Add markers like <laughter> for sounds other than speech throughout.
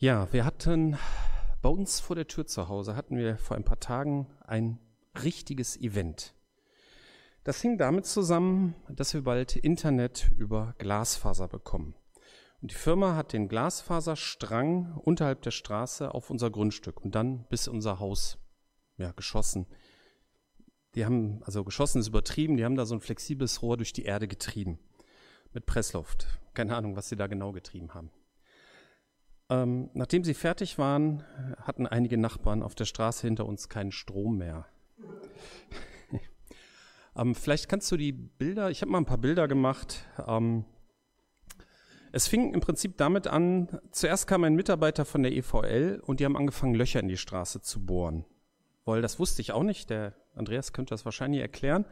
Ja, wir hatten bei uns vor der Tür zu Hause hatten wir vor ein paar Tagen ein richtiges Event. Das hing damit zusammen, dass wir bald Internet über Glasfaser bekommen. Und die Firma hat den Glasfaserstrang unterhalb der Straße auf unser Grundstück und dann bis unser Haus ja, geschossen. Die haben, also geschossen ist übertrieben, die haben da so ein flexibles Rohr durch die Erde getrieben. Mit Pressluft. Keine Ahnung, was sie da genau getrieben haben. Ähm, nachdem sie fertig waren, hatten einige Nachbarn auf der Straße hinter uns keinen Strom mehr. <laughs> ähm, vielleicht kannst du die Bilder, ich habe mal ein paar Bilder gemacht. Ähm, es fing im Prinzip damit an, zuerst kam ein Mitarbeiter von der EVL und die haben angefangen, Löcher in die Straße zu bohren. Weil das wusste ich auch nicht, der Andreas könnte das wahrscheinlich erklären.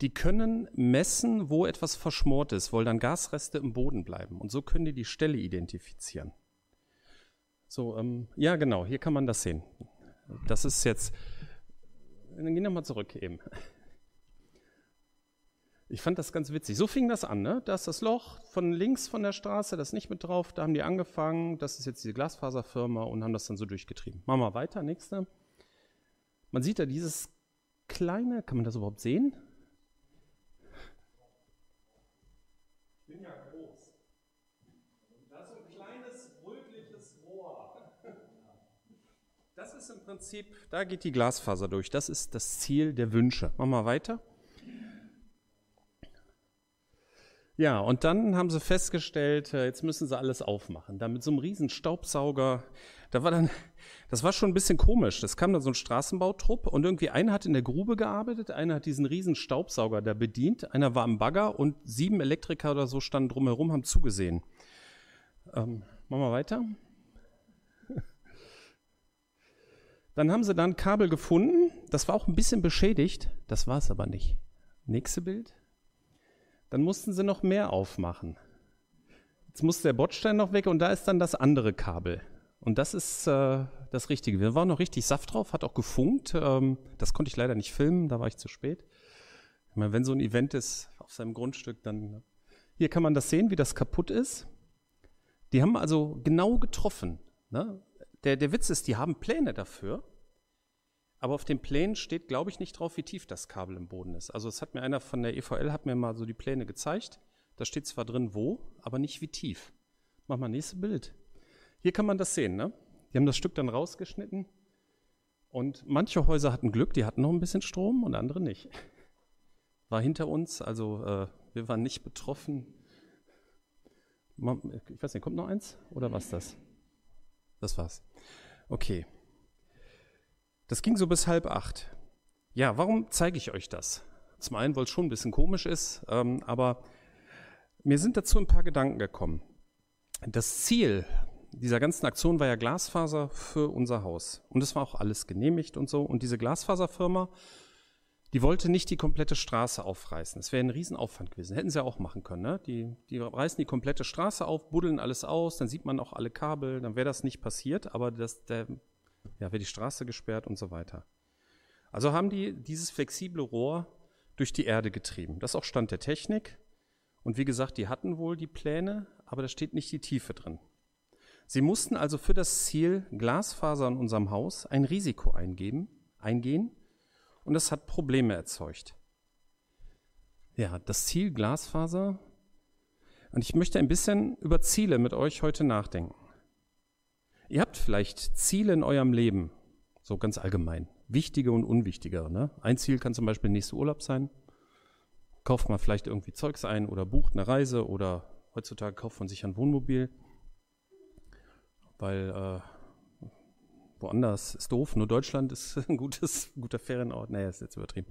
Die können messen, wo etwas verschmort ist, weil dann Gasreste im Boden bleiben. Und so können die die Stelle identifizieren. So, ähm, ja, genau, hier kann man das sehen. Das ist jetzt, dann gehen wir mal zurück eben. Ich fand das ganz witzig. So fing das an, ne? Da ist das Loch von links von der Straße, das ist nicht mit drauf, da haben die angefangen, das ist jetzt diese Glasfaserfirma und haben das dann so durchgetrieben. Machen wir weiter, nächste. Man sieht da dieses kleine, kann man das überhaupt sehen? Ich bin ja ist im Prinzip, da geht die Glasfaser durch. Das ist das Ziel der Wünsche. Machen wir weiter. Ja, und dann haben sie festgestellt, äh, jetzt müssen sie alles aufmachen. Da mit so einem riesen Staubsauger, da war dann, das war schon ein bisschen komisch. Das kam dann so ein Straßenbautrupp und irgendwie einer hat in der Grube gearbeitet, einer hat diesen riesen Staubsauger da bedient, einer war am Bagger und sieben Elektriker oder so standen drumherum, haben zugesehen. Ähm, machen wir weiter. Dann haben sie dann Kabel gefunden. Das war auch ein bisschen beschädigt. Das war es aber nicht. Nächste Bild. Dann mussten sie noch mehr aufmachen. Jetzt muss der Bordstein noch weg und da ist dann das andere Kabel. Und das ist äh, das Richtige. Wir waren noch richtig Saft drauf, hat auch gefunkt. Ähm, das konnte ich leider nicht filmen, da war ich zu spät. Ich meine, wenn so ein Event ist auf seinem Grundstück, dann. Hier kann man das sehen, wie das kaputt ist. Die haben also genau getroffen. Ne? Der, der Witz ist, die haben Pläne dafür, aber auf den Plänen steht, glaube ich, nicht drauf, wie tief das Kabel im Boden ist. Also es hat mir einer von der EVL hat mir mal so die Pläne gezeigt. Da steht zwar drin, wo, aber nicht wie tief. Mach mal nächstes Bild. Hier kann man das sehen, ne? Die haben das Stück dann rausgeschnitten. Und manche Häuser hatten Glück, die hatten noch ein bisschen Strom und andere nicht. War hinter uns, also äh, wir waren nicht betroffen. Ich weiß nicht, kommt noch eins oder was das? Das war's. Okay. Das ging so bis halb acht. Ja, warum zeige ich euch das? Zum einen, weil es schon ein bisschen komisch ist, ähm, aber mir sind dazu ein paar Gedanken gekommen. Das Ziel dieser ganzen Aktion war ja Glasfaser für unser Haus. Und es war auch alles genehmigt und so. Und diese Glasfaserfirma die wollte nicht die komplette Straße aufreißen. Das wäre ein Riesenaufwand gewesen. Hätten sie ja auch machen können. Ne? Die, die reißen die komplette Straße auf, buddeln alles aus, dann sieht man auch alle Kabel, dann wäre das nicht passiert, aber das, der, ja, wäre die Straße gesperrt und so weiter. Also haben die dieses flexible Rohr durch die Erde getrieben. Das ist auch Stand der Technik. Und wie gesagt, die hatten wohl die Pläne, aber da steht nicht die Tiefe drin. Sie mussten also für das Ziel Glasfaser in unserem Haus ein Risiko eingeben, eingehen, und es hat Probleme erzeugt. Ja, das Ziel Glasfaser. Und ich möchte ein bisschen über Ziele mit euch heute nachdenken. Ihr habt vielleicht Ziele in eurem Leben, so ganz allgemein, wichtige und unwichtige. Ne? Ein Ziel kann zum Beispiel nächster Urlaub sein. Kauft man vielleicht irgendwie Zeugs ein oder bucht eine Reise oder heutzutage kauft man sich ein Wohnmobil, weil äh, woanders ist doof, nur Deutschland ist <laughs> ein gutes, guter Ferienort. Naja, ist jetzt übertrieben.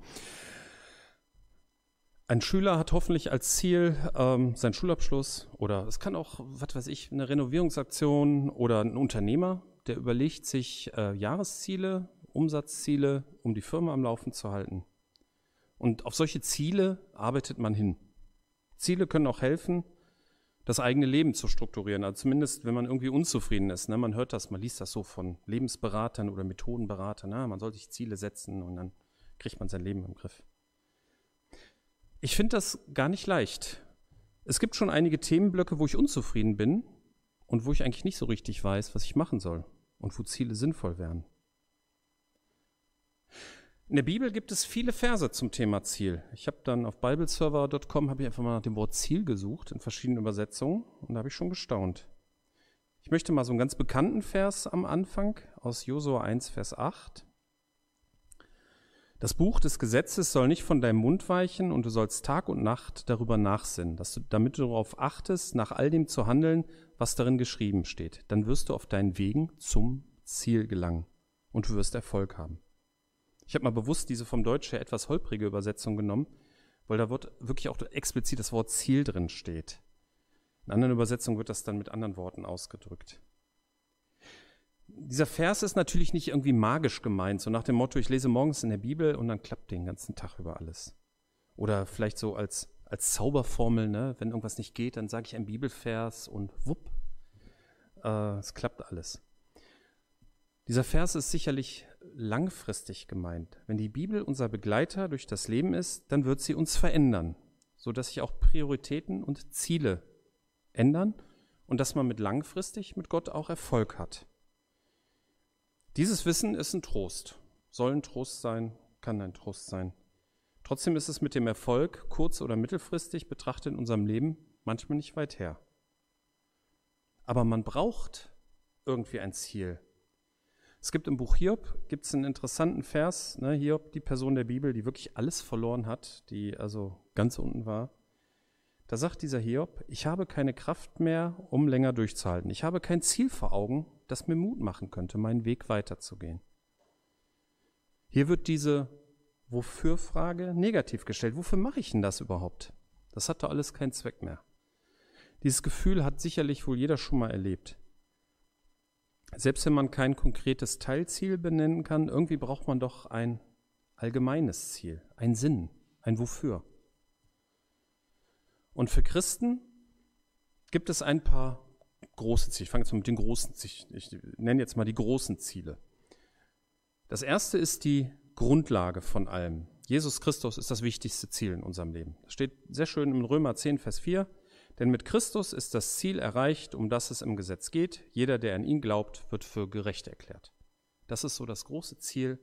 Ein Schüler hat hoffentlich als Ziel ähm, seinen Schulabschluss oder es kann auch, was weiß ich, eine Renovierungsaktion oder ein Unternehmer, der überlegt sich äh, Jahresziele, Umsatzziele, um die Firma am Laufen zu halten. Und auf solche Ziele arbeitet man hin. Ziele können auch helfen, das eigene Leben zu strukturieren. Also zumindest, wenn man irgendwie unzufrieden ist. Ne? Man hört das, man liest das so von Lebensberatern oder Methodenberatern. Ne? Man soll sich Ziele setzen und dann kriegt man sein Leben im Griff. Ich finde das gar nicht leicht. Es gibt schon einige Themenblöcke, wo ich unzufrieden bin und wo ich eigentlich nicht so richtig weiß, was ich machen soll und wo Ziele sinnvoll wären. In der Bibel gibt es viele Verse zum Thema Ziel. Ich habe dann auf bibleserver.com habe ich einfach mal nach dem Wort Ziel gesucht in verschiedenen Übersetzungen und da habe ich schon gestaunt. Ich möchte mal so einen ganz bekannten Vers am Anfang aus Josua 1 Vers 8. Das Buch des Gesetzes soll nicht von deinem Mund weichen und du sollst Tag und Nacht darüber nachsinnen, dass du, damit du darauf achtest, nach all dem zu handeln, was darin geschrieben steht. Dann wirst du auf deinen Wegen zum Ziel gelangen und du wirst Erfolg haben. Ich habe mal bewusst diese vom Deutsch her etwas holprige Übersetzung genommen, weil da wird wirklich auch explizit das Wort Ziel drin steht. In anderen Übersetzungen wird das dann mit anderen Worten ausgedrückt. Dieser Vers ist natürlich nicht irgendwie magisch gemeint, so nach dem Motto, ich lese morgens in der Bibel und dann klappt den ganzen Tag über alles. Oder vielleicht so als, als Zauberformel, ne? wenn irgendwas nicht geht, dann sage ich einen Bibelvers und wupp, äh, es klappt alles. Dieser Vers ist sicherlich langfristig gemeint. Wenn die Bibel unser Begleiter durch das Leben ist, dann wird sie uns verändern, sodass sich auch Prioritäten und Ziele ändern und dass man mit langfristig mit Gott auch Erfolg hat. Dieses Wissen ist ein Trost, soll ein Trost sein, kann ein Trost sein. Trotzdem ist es mit dem Erfolg kurz- oder mittelfristig betrachtet in unserem Leben manchmal nicht weit her. Aber man braucht irgendwie ein Ziel. Es gibt im Buch Hiob gibt es einen interessanten Vers, ne, Hiob, die Person der Bibel, die wirklich alles verloren hat, die also ganz unten war. Da sagt dieser Hiob, ich habe keine Kraft mehr, um länger durchzuhalten. Ich habe kein Ziel vor Augen, das mir Mut machen könnte, meinen Weg weiterzugehen. Hier wird diese Wofür-Frage negativ gestellt. Wofür mache ich denn das überhaupt? Das hat doch alles keinen Zweck mehr. Dieses Gefühl hat sicherlich wohl jeder schon mal erlebt. Selbst wenn man kein konkretes Teilziel benennen kann, irgendwie braucht man doch ein allgemeines Ziel, ein Sinn, ein Wofür. Und für Christen gibt es ein paar große Ziele. Ich fange jetzt mal mit den großen Zielen. Ich nenne jetzt mal die großen Ziele. Das erste ist die Grundlage von allem. Jesus Christus ist das wichtigste Ziel in unserem Leben. Das steht sehr schön im Römer 10, Vers 4. Denn mit Christus ist das Ziel erreicht, um das es im Gesetz geht. Jeder, der an ihn glaubt, wird für gerecht erklärt. Das ist so das große Ziel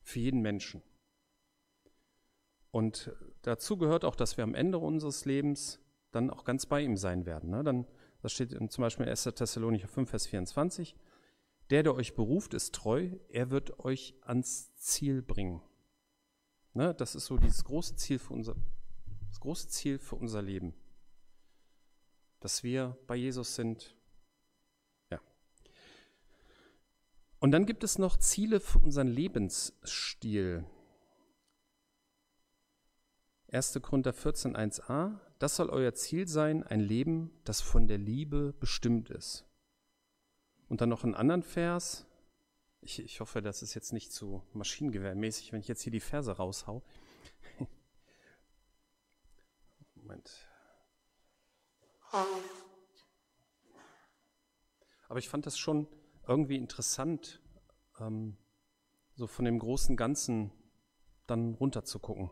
für jeden Menschen. Und dazu gehört auch, dass wir am Ende unseres Lebens dann auch ganz bei ihm sein werden. Ne? Dann, das steht zum Beispiel in 1. Thessalonicher 5, Vers 24. Der, der euch beruft, ist treu, er wird euch ans Ziel bringen. Ne? Das ist so dieses große Ziel für unser, das große Ziel für unser Leben dass wir bei Jesus sind. Ja. Und dann gibt es noch Ziele für unseren Lebensstil. 1. Korinther 14, 1a. Das soll euer Ziel sein, ein Leben, das von der Liebe bestimmt ist. Und dann noch einen anderen Vers. Ich, ich hoffe, das ist jetzt nicht zu maschinengewehrmäßig, wenn ich jetzt hier die Verse raushau. <laughs> Moment. Aber ich fand das schon irgendwie interessant, ähm, so von dem großen Ganzen dann runter zu gucken.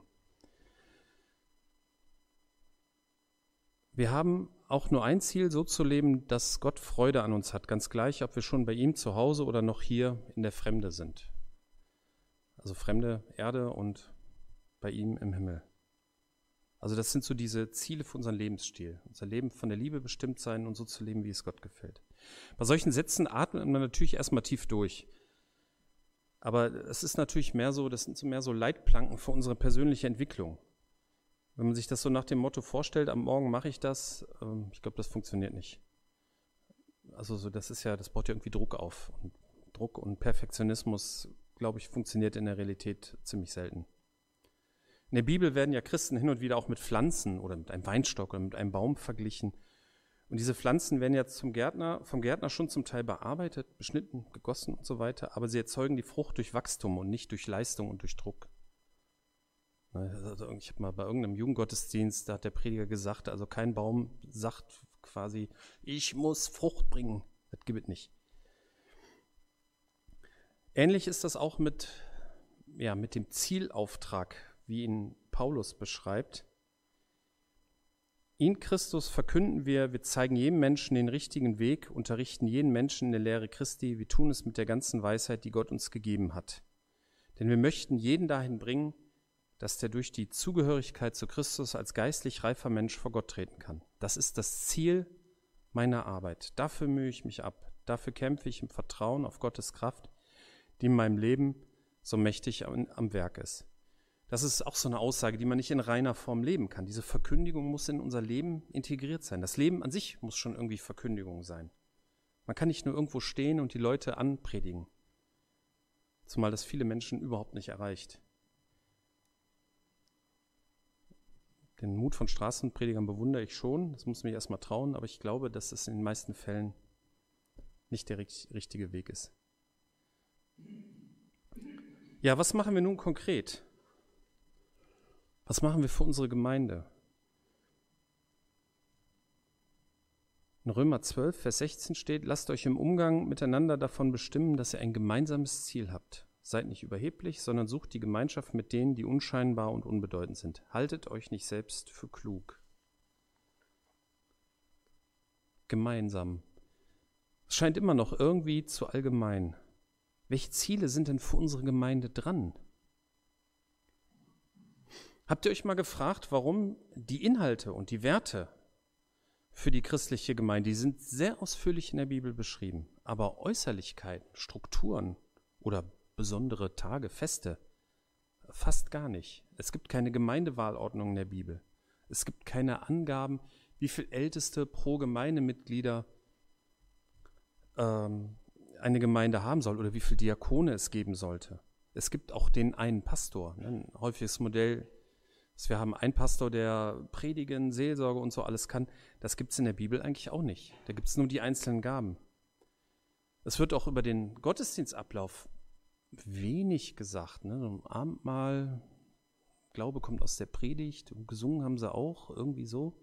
Wir haben auch nur ein Ziel, so zu leben, dass Gott Freude an uns hat, ganz gleich, ob wir schon bei ihm zu Hause oder noch hier in der Fremde sind. Also fremde Erde und bei ihm im Himmel. Also das sind so diese Ziele für unseren Lebensstil. Unser Leben von der Liebe bestimmt sein und so zu leben, wie es Gott gefällt. Bei solchen Sätzen atmet man natürlich erstmal tief durch. Aber es ist natürlich mehr so, das sind so mehr so Leitplanken für unsere persönliche Entwicklung. Wenn man sich das so nach dem Motto vorstellt, am Morgen mache ich das, ähm, ich glaube, das funktioniert nicht. Also so, das ist ja, das baut ja irgendwie Druck auf. Und Druck und Perfektionismus, glaube ich, funktioniert in der Realität ziemlich selten. In der Bibel werden ja Christen hin und wieder auch mit Pflanzen oder mit einem Weinstock oder mit einem Baum verglichen. Und diese Pflanzen werden ja zum Gärtner, vom Gärtner schon zum Teil bearbeitet, beschnitten, gegossen und so weiter, aber sie erzeugen die Frucht durch Wachstum und nicht durch Leistung und durch Druck. Also ich habe mal bei irgendeinem Jugendgottesdienst, da hat der Prediger gesagt, also kein Baum sagt quasi, ich muss Frucht bringen. Das gibt es nicht. Ähnlich ist das auch mit, ja, mit dem Zielauftrag wie ihn Paulus beschreibt. Ihn Christus verkünden wir, wir zeigen jedem Menschen den richtigen Weg, unterrichten jeden Menschen in der Lehre Christi, wir tun es mit der ganzen Weisheit, die Gott uns gegeben hat. Denn wir möchten jeden dahin bringen, dass der durch die Zugehörigkeit zu Christus als geistlich reifer Mensch vor Gott treten kann. Das ist das Ziel meiner Arbeit. Dafür mühe ich mich ab. Dafür kämpfe ich im Vertrauen auf Gottes Kraft, die in meinem Leben so mächtig am, am Werk ist. Das ist auch so eine Aussage, die man nicht in reiner Form leben kann. Diese Verkündigung muss in unser Leben integriert sein. Das Leben an sich muss schon irgendwie Verkündigung sein. Man kann nicht nur irgendwo stehen und die Leute anpredigen. Zumal das viele Menschen überhaupt nicht erreicht. Den Mut von Straßenpredigern bewundere ich schon, das muss mich erstmal trauen, aber ich glaube, dass es in den meisten Fällen nicht der richtige Weg ist. Ja, was machen wir nun konkret? Was machen wir für unsere Gemeinde? In Römer 12, Vers 16 steht, lasst euch im Umgang miteinander davon bestimmen, dass ihr ein gemeinsames Ziel habt. Seid nicht überheblich, sondern sucht die Gemeinschaft mit denen, die unscheinbar und unbedeutend sind. Haltet euch nicht selbst für klug. Gemeinsam. Es scheint immer noch irgendwie zu allgemein. Welche Ziele sind denn für unsere Gemeinde dran? Habt ihr euch mal gefragt, warum die Inhalte und die Werte für die christliche Gemeinde, die sind sehr ausführlich in der Bibel beschrieben, aber Äußerlichkeiten, Strukturen oder besondere Tage, Feste, fast gar nicht. Es gibt keine Gemeindewahlordnung in der Bibel. Es gibt keine Angaben, wie viel Älteste pro Gemeindemitglieder ähm, eine Gemeinde haben soll oder wie viel Diakone es geben sollte. Es gibt auch den einen Pastor. Ne? Ein häufiges Modell wir haben einen Pastor, der Predigen, Seelsorge und so alles kann. Das gibt es in der Bibel eigentlich auch nicht. Da gibt es nur die einzelnen Gaben. Es wird auch über den Gottesdienstablauf wenig gesagt. Ne? So Abendmahl, Glaube kommt aus der Predigt und gesungen haben sie auch, irgendwie so.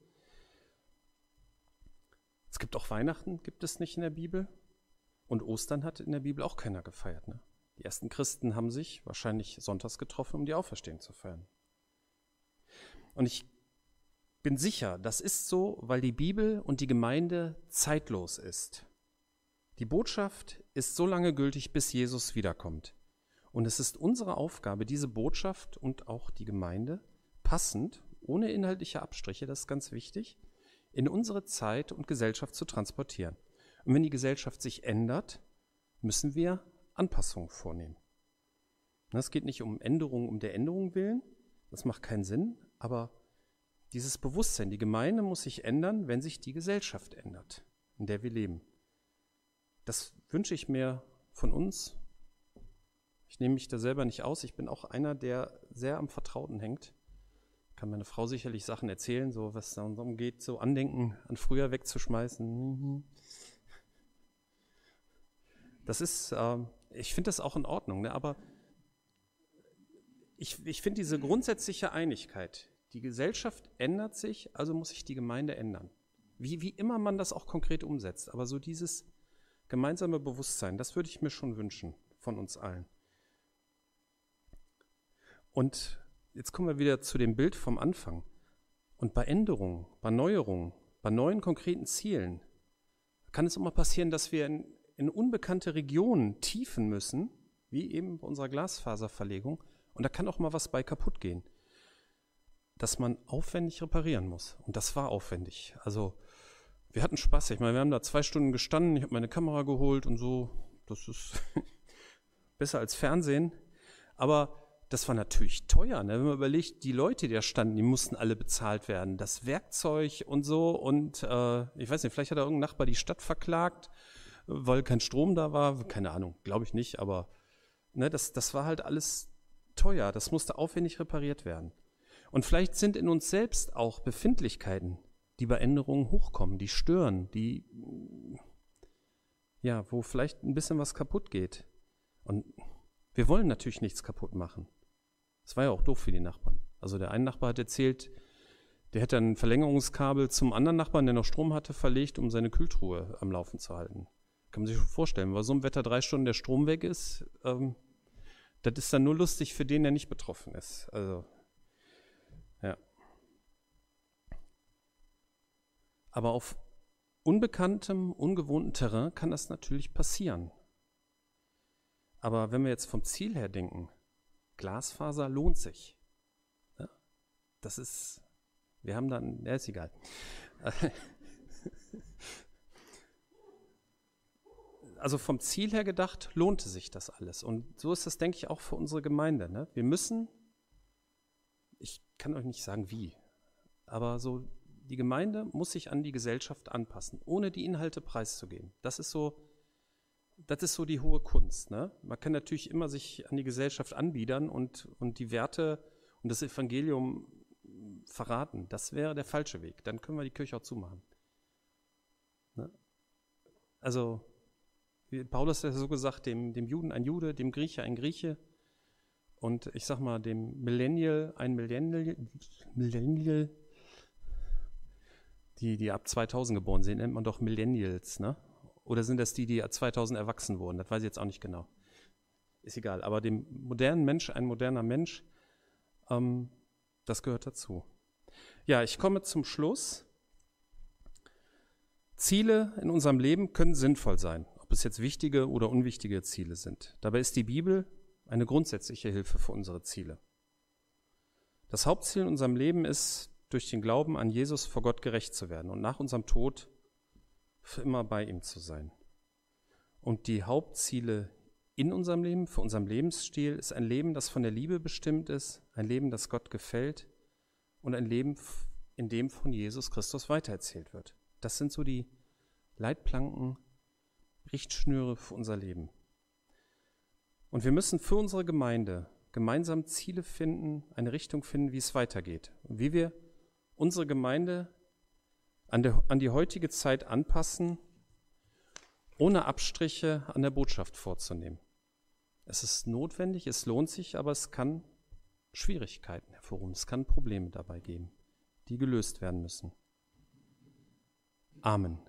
Es gibt auch Weihnachten, gibt es nicht in der Bibel. Und Ostern hat in der Bibel auch keiner gefeiert. Ne? Die ersten Christen haben sich wahrscheinlich sonntags getroffen, um die Auferstehung zu feiern. Und ich bin sicher, das ist so, weil die Bibel und die Gemeinde zeitlos ist. Die Botschaft ist so lange gültig, bis Jesus wiederkommt. Und es ist unsere Aufgabe, diese Botschaft und auch die Gemeinde passend, ohne inhaltliche Abstriche, das ist ganz wichtig, in unsere Zeit und Gesellschaft zu transportieren. Und wenn die Gesellschaft sich ändert, müssen wir Anpassungen vornehmen. Es geht nicht um Änderungen um der Änderung willen, das macht keinen Sinn, aber dieses Bewusstsein, die Gemeinde muss sich ändern, wenn sich die Gesellschaft ändert, in der wir leben. Das wünsche ich mir von uns. Ich nehme mich da selber nicht aus. Ich bin auch einer, der sehr am Vertrauten hängt. Kann meine Frau sicherlich Sachen erzählen, so was darum geht, so Andenken an früher wegzuschmeißen. Das ist, äh, ich finde das auch in Ordnung, ne? aber ich, ich finde diese grundsätzliche Einigkeit, die Gesellschaft ändert sich, also muss sich die Gemeinde ändern. Wie, wie immer man das auch konkret umsetzt, aber so dieses gemeinsame Bewusstsein, das würde ich mir schon wünschen von uns allen. Und jetzt kommen wir wieder zu dem Bild vom Anfang. Und bei Änderungen, bei Neuerungen, bei neuen konkreten Zielen kann es immer passieren, dass wir in, in unbekannte Regionen tiefen müssen, wie eben bei unserer Glasfaserverlegung, und da kann auch mal was bei kaputt gehen, dass man aufwendig reparieren muss. Und das war aufwendig. Also wir hatten Spaß. Ich meine, wir haben da zwei Stunden gestanden, ich habe meine Kamera geholt und so. Das ist <laughs> besser als Fernsehen. Aber das war natürlich teuer. Ne? Wenn man überlegt, die Leute, die da standen, die mussten alle bezahlt werden. Das Werkzeug und so. Und äh, ich weiß nicht, vielleicht hat da irgendein Nachbar die Stadt verklagt, weil kein Strom da war. Keine Ahnung, glaube ich nicht. Aber ne, das, das war halt alles teuer, das musste aufwendig repariert werden. Und vielleicht sind in uns selbst auch Befindlichkeiten, die bei Änderungen hochkommen, die stören, die, ja, wo vielleicht ein bisschen was kaputt geht. Und wir wollen natürlich nichts kaputt machen. Das war ja auch doof für die Nachbarn. Also der eine Nachbar hat erzählt, der hätte ein Verlängerungskabel zum anderen Nachbarn, der noch Strom hatte, verlegt, um seine Kühltruhe am Laufen zu halten. Kann man sich vorstellen, weil so im Wetter drei Stunden der Strom weg ist, ähm, das ist dann nur lustig für den, der nicht betroffen ist. Also, ja. Aber auf unbekanntem, ungewohnten Terrain kann das natürlich passieren. Aber wenn wir jetzt vom Ziel her denken, Glasfaser lohnt sich. Ja? Das ist, wir haben dann, ja, ist egal. <laughs> Also vom Ziel her gedacht, lohnte sich das alles. Und so ist das, denke ich, auch für unsere Gemeinde. Ne? Wir müssen, ich kann euch nicht sagen wie, aber so die Gemeinde muss sich an die Gesellschaft anpassen, ohne die Inhalte preiszugeben. Das ist so, das ist so die hohe Kunst. Ne? Man kann natürlich immer sich an die Gesellschaft anbiedern und, und die Werte und das Evangelium verraten. Das wäre der falsche Weg. Dann können wir die Kirche auch zumachen. Ne? Also, Paulus hat ja so gesagt, dem, dem Juden ein Jude, dem Grieche ein Grieche und ich sag mal, dem Millennial ein Millennial, Millennial die, die ab 2000 geboren sind, nennt man doch Millennials, ne? Oder sind das die, die 2000 erwachsen wurden? Das weiß ich jetzt auch nicht genau. Ist egal. Aber dem modernen Mensch, ein moderner Mensch, ähm, das gehört dazu. Ja, ich komme zum Schluss. Ziele in unserem Leben können sinnvoll sein, ob es jetzt wichtige oder unwichtige Ziele sind. Dabei ist die Bibel eine grundsätzliche Hilfe für unsere Ziele. Das Hauptziel in unserem Leben ist, durch den Glauben an Jesus vor Gott gerecht zu werden und nach unserem Tod für immer bei ihm zu sein. Und die Hauptziele in unserem Leben, für unserem Lebensstil, ist ein Leben, das von der Liebe bestimmt ist, ein Leben, das Gott gefällt und ein Leben, in dem von Jesus Christus weitererzählt wird. Das sind so die Leitplanken, Richtschnüre für unser Leben. Und wir müssen für unsere Gemeinde gemeinsam Ziele finden, eine Richtung finden, wie es weitergeht. Und wie wir unsere Gemeinde an, der, an die heutige Zeit anpassen, ohne Abstriche an der Botschaft vorzunehmen. Es ist notwendig, es lohnt sich, aber es kann Schwierigkeiten hervorrufen, es kann Probleme dabei geben, die gelöst werden müssen. Amen.